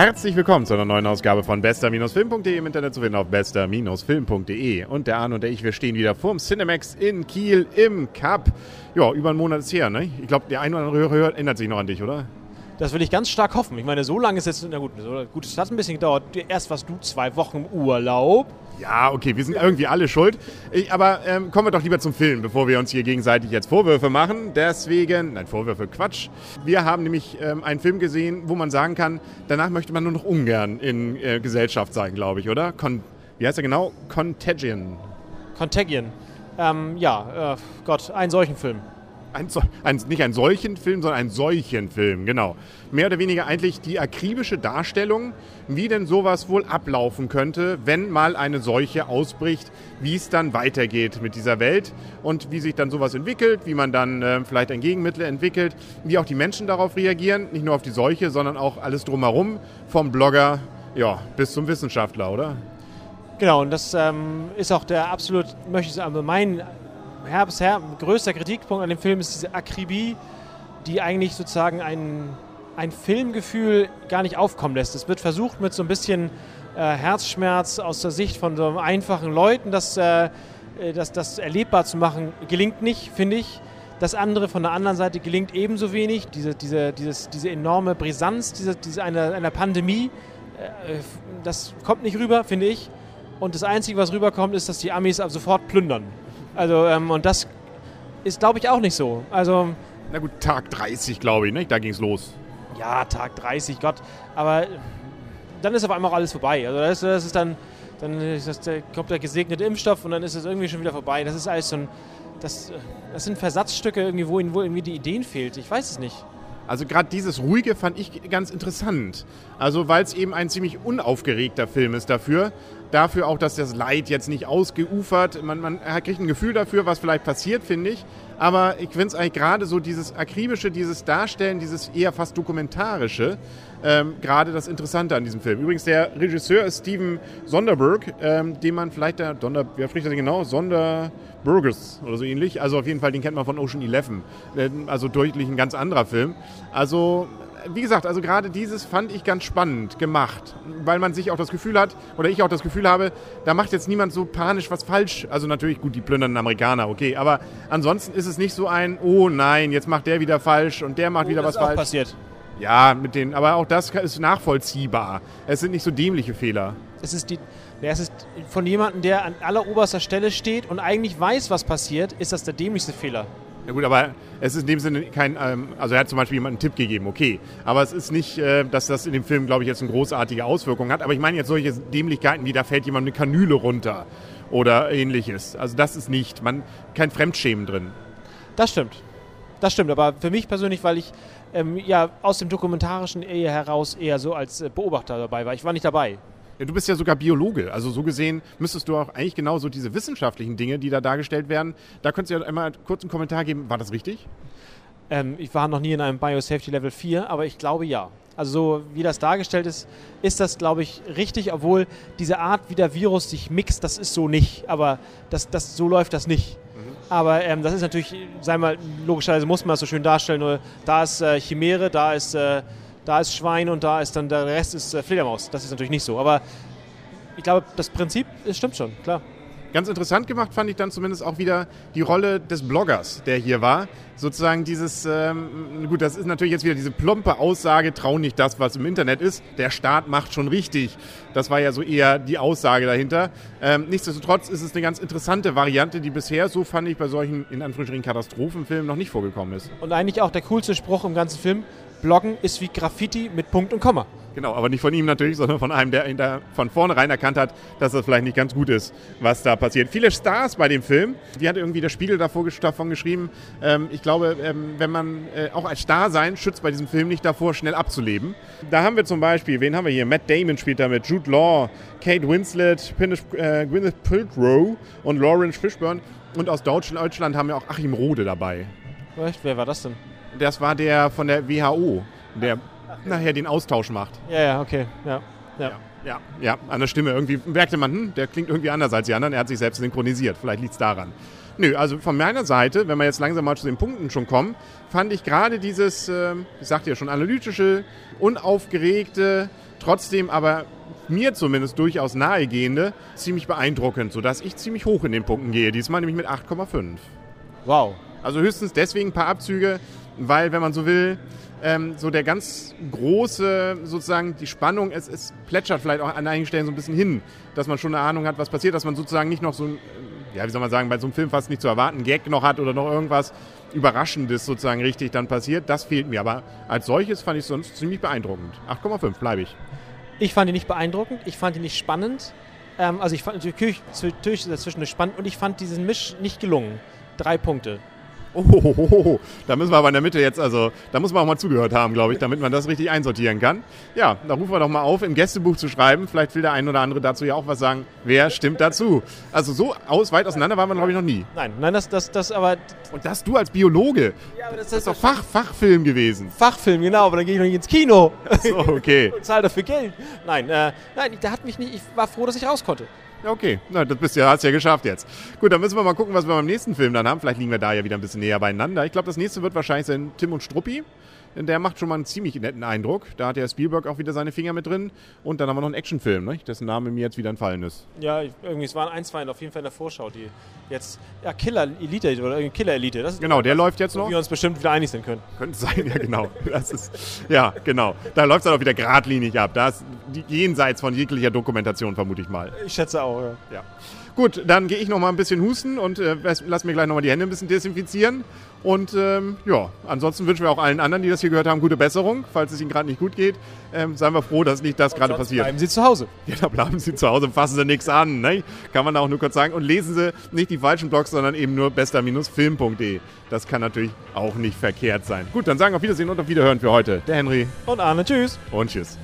Herzlich willkommen zu einer neuen Ausgabe von bester-film.de im Internet zu finden auf bester-film.de. Und der Arne und der ich, wir stehen wieder vorm Cinemax in Kiel im Cup. Ja, über einen Monat ist her, ne? Ich glaube, der ein oder andere Hörer erinnert sich noch an dich, oder? Das will ich ganz stark hoffen. Ich meine, so lange ist jetzt, na gut, so, gut, hat ein bisschen gedauert. Erst warst du zwei Wochen im Urlaub. Ja, okay, wir sind irgendwie alle schuld. Ich, aber ähm, kommen wir doch lieber zum Film, bevor wir uns hier gegenseitig jetzt Vorwürfe machen. Deswegen, nein, Vorwürfe, Quatsch. Wir haben nämlich ähm, einen Film gesehen, wo man sagen kann, danach möchte man nur noch ungern in äh, Gesellschaft sein, glaube ich, oder? Con wie heißt er genau? Contagion. Contagion. Ähm, ja, äh, Gott, einen solchen Film. Ein, ein, nicht ein solchen Film, sondern ein solchen Film, genau. Mehr oder weniger eigentlich die akribische Darstellung, wie denn sowas wohl ablaufen könnte, wenn mal eine Seuche ausbricht, wie es dann weitergeht mit dieser Welt und wie sich dann sowas entwickelt, wie man dann äh, vielleicht ein Gegenmittel entwickelt, wie auch die Menschen darauf reagieren, nicht nur auf die Seuche, sondern auch alles drumherum, vom Blogger ja, bis zum Wissenschaftler, oder? Genau, und das ähm, ist auch der absolut, möchte ich sagen, mein Herbst, Herr, größter Kritikpunkt an dem Film ist diese Akribie, die eigentlich sozusagen ein, ein Filmgefühl gar nicht aufkommen lässt. Es wird versucht mit so ein bisschen äh, Herzschmerz aus der Sicht von so einfachen Leuten, das, äh, äh, das, das erlebbar zu machen, gelingt nicht, finde ich. Das andere von der anderen Seite gelingt ebenso wenig. Diese, diese, dieses, diese enorme Brisanz diese, diese einer, einer Pandemie, äh, das kommt nicht rüber, finde ich. Und das Einzige, was rüberkommt, ist, dass die Amis sofort plündern. Also, ähm, und das ist, glaube ich, auch nicht so. Also. Na gut, Tag 30, glaube ich, ne? Da ging es los. Ja, Tag 30, Gott. Aber dann ist auf einmal auch alles vorbei. Also, das, das ist dann. Dann ist das, da kommt der gesegnete Impfstoff und dann ist es irgendwie schon wieder vorbei. Das ist alles so ein. Das, das sind Versatzstücke, irgendwie, wo, wo irgendwie die Ideen fehlt. Ich weiß es nicht. Also gerade dieses Ruhige fand ich ganz interessant. Also weil es eben ein ziemlich unaufgeregter Film ist dafür. Dafür auch, dass das Leid jetzt nicht ausgeufert. Man, man kriegt ein Gefühl dafür, was vielleicht passiert, finde ich. Aber ich finde es eigentlich gerade so dieses akribische, dieses Darstellen, dieses eher fast dokumentarische, ähm, gerade das Interessante an diesem Film. Übrigens, der Regisseur ist Steven Sonderberg, ähm, den man vielleicht da, Donder, wer spricht das genau? Sonderburgers oder so ähnlich. Also auf jeden Fall, den kennt man von Ocean Eleven. Ähm, also deutlich ein ganz anderer Film. Also wie gesagt, also gerade dieses fand ich ganz spannend gemacht, weil man sich auch das Gefühl hat, oder ich auch das Gefühl habe, da macht jetzt niemand so panisch was falsch. Also natürlich, gut, die plündernden Amerikaner, okay, aber ansonsten ist es nicht so ein, oh nein, jetzt macht der wieder falsch und der macht oh, wieder was falsch. passiert. Ja, mit den, aber auch das ist nachvollziehbar. Es sind nicht so dämliche Fehler. Es ist die, es ist von jemandem, der an alleroberster Stelle steht und eigentlich weiß, was passiert, ist das der dämlichste Fehler. Ja gut, aber es ist in dem Sinne kein, ähm, also er hat zum Beispiel jemanden einen Tipp gegeben, okay. Aber es ist nicht, äh, dass das in dem Film, glaube ich, jetzt eine großartige Auswirkung hat. Aber ich meine jetzt solche Dämlichkeiten wie, da fällt jemand eine Kanüle runter oder ähnliches. Also das ist nicht, man, kein Fremdschämen drin. Das stimmt. Das stimmt, aber für mich persönlich, weil ich ähm, ja aus dem Dokumentarischen eher heraus eher so als äh, Beobachter dabei war. Ich war nicht dabei. Ja, du bist ja sogar Biologe. Also so gesehen müsstest du auch eigentlich genau so diese wissenschaftlichen Dinge, die da dargestellt werden, da könntest du ja einmal kurz einen Kommentar geben. War das richtig? Ähm, ich war noch nie in einem Biosafety Level 4, aber ich glaube ja. Also so wie das dargestellt ist, ist das, glaube ich, richtig, obwohl diese Art, wie der Virus sich mixt, das ist so nicht. Aber das, das, so läuft das nicht. Mhm. Aber ähm, das ist natürlich, sei mal, logischerweise muss man das so schön darstellen, nur da ist äh, Chimäre, da ist äh, da ist Schwein und da ist dann der Rest ist äh, Fledermaus. Das ist natürlich nicht so. Aber ich glaube, das Prinzip das stimmt schon, klar. Ganz interessant gemacht fand ich dann zumindest auch wieder die Rolle des Bloggers, der hier war. Sozusagen dieses, ähm, gut, das ist natürlich jetzt wieder diese plumpe Aussage, trau nicht das, was im Internet ist. Der Staat macht schon richtig. Das war ja so eher die Aussage dahinter. Ähm, nichtsdestotrotz ist es eine ganz interessante Variante, die bisher, so fand ich, bei solchen, in Anführungsstrichen, Katastrophenfilmen noch nicht vorgekommen ist. Und eigentlich auch der coolste Spruch im ganzen Film, Bloggen ist wie Graffiti mit Punkt und Komma. Genau, aber nicht von ihm natürlich, sondern von einem, der, der von vornherein erkannt hat, dass das vielleicht nicht ganz gut ist, was da passiert. Viele Stars bei dem Film, die hat irgendwie der Spiegel davon geschrieben. Ähm, ich glaube, ähm, wenn man äh, auch als Star sein, schützt bei diesem Film nicht davor, schnell abzuleben. Da haben wir zum Beispiel, wen haben wir hier? Matt Damon spielt damit, Jude Law, Kate Winslet, Pinnish, äh, Gwyneth Paltrow und Lawrence Fishburne. Und aus Deutschland haben wir auch Achim Rode dabei. Echt? Wer war das denn? Das war der von der WHO, der nachher den Austausch macht. Ja, ja, okay. Ja. ja. Ja, ja, an der Stimme. Irgendwie merkte man, hm, der klingt irgendwie anders als die anderen. Er hat sich selbst synchronisiert. Vielleicht liegt es daran. Nö, also von meiner Seite, wenn wir jetzt langsam mal zu den Punkten schon kommen, fand ich gerade dieses, äh, ich sagte ja schon, analytische, unaufgeregte, Trotzdem aber mir zumindest durchaus nahegehende, ziemlich beeindruckend, sodass ich ziemlich hoch in den Punkten gehe. Diesmal nämlich mit 8,5. Wow. Also höchstens deswegen ein paar Abzüge, weil, wenn man so will, ähm, so der ganz große, sozusagen die Spannung, es, es plätschert vielleicht auch an einigen Stellen so ein bisschen hin, dass man schon eine Ahnung hat, was passiert, dass man sozusagen nicht noch so ein, ja, wie soll man sagen, bei so einem Film fast nicht zu erwarten, Gag noch hat oder noch irgendwas Überraschendes sozusagen richtig dann passiert. Das fehlt mir. Aber als solches fand ich es sonst ziemlich beeindruckend. 8,5 bleibe ich. Ich fand ihn nicht beeindruckend, ich fand ihn nicht spannend. Ähm, also ich fand natürlich, natürlich dazwischen spannend und ich fand diesen Misch nicht gelungen. Drei Punkte. Oh, da müssen wir aber in der Mitte jetzt, also da muss man auch mal zugehört haben, glaube ich, damit man das richtig einsortieren kann. Ja, da rufen wir doch mal auf, im Gästebuch zu schreiben. Vielleicht will der ein oder andere dazu ja auch was sagen. Wer stimmt dazu? Also so aus, weit auseinander waren wir, glaube ich, noch nie. Nein, nein, das, das, das aber. Und das du als Biologe. Ja, aber das, das ist doch Fach, Fachfilm gewesen. Fachfilm, genau, aber dann gehe ich noch nicht ins Kino. So, okay. Und zahle dafür Geld. Nein, äh, nein, der hat mich nicht, ich war froh, dass ich raus konnte. Okay, na, das bist ja, hast ja geschafft jetzt. Gut, dann müssen wir mal gucken, was wir beim nächsten Film dann haben. Vielleicht liegen wir da ja wieder ein bisschen näher beieinander. Ich glaube, das nächste wird wahrscheinlich sein Tim und Struppi. Denn der macht schon mal einen ziemlich netten Eindruck. Da hat ja Spielberg auch wieder seine Finger mit drin. Und dann haben wir noch einen Actionfilm, ne? dessen Name mir jetzt wieder entfallen ist. Ja, irgendwie, es waren ein, zwei auf jeden Fall in der Vorschau, die jetzt, ja, Killer Elite oder Killer Elite. Das genau, der läuft jetzt noch. Wir uns bestimmt wieder einig sind können. Könnte sein, ja, genau. Das ist, ja, genau. Da läuft es dann auch wieder geradlinig ab. Da ist jenseits von jeglicher Dokumentation, vermute ich mal. Ich schätze auch, ja. ja. Gut, dann gehe ich noch mal ein bisschen husten und äh, lass mir gleich noch mal die Hände ein bisschen desinfizieren. Und ähm, ja, ansonsten wünschen wir auch allen anderen, die das hier gehört haben, gute Besserung, falls es ihnen gerade nicht gut geht. Ähm, seien wir froh, dass nicht das gerade passiert. Bleiben Sie zu Hause. Ja, da bleiben Sie zu Hause, fassen Sie nichts an. Ne? Kann man auch nur kurz sagen. Und lesen Sie nicht die falschen Blogs, sondern eben nur bester-film.de. Das kann natürlich auch nicht verkehrt sein. Gut, dann sagen wir auf Wiedersehen und auf Wiederhören für heute. Der Henry. Und Arne. Tschüss. Und tschüss.